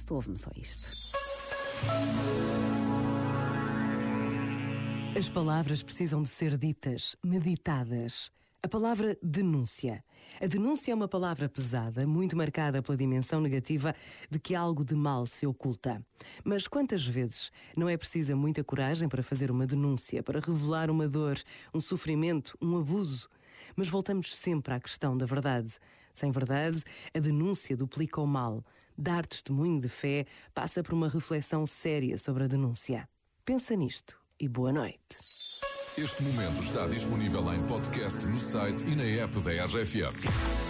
gosto, ouve-me só isto. As palavras precisam de ser ditas, meditadas. A palavra denúncia. A denúncia é uma palavra pesada, muito marcada pela dimensão negativa de que algo de mal se oculta. Mas quantas vezes não é precisa muita coragem para fazer uma denúncia, para revelar uma dor, um sofrimento, um abuso? Mas voltamos sempre à questão da verdade. Sem verdade, a denúncia duplica o mal. Dar testemunho de fé passa por uma reflexão séria sobre a denúncia. Pensa nisto e boa noite. Este momento está disponível em podcast no site e na app da RFM.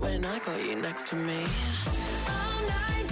when I got you next to me. All night.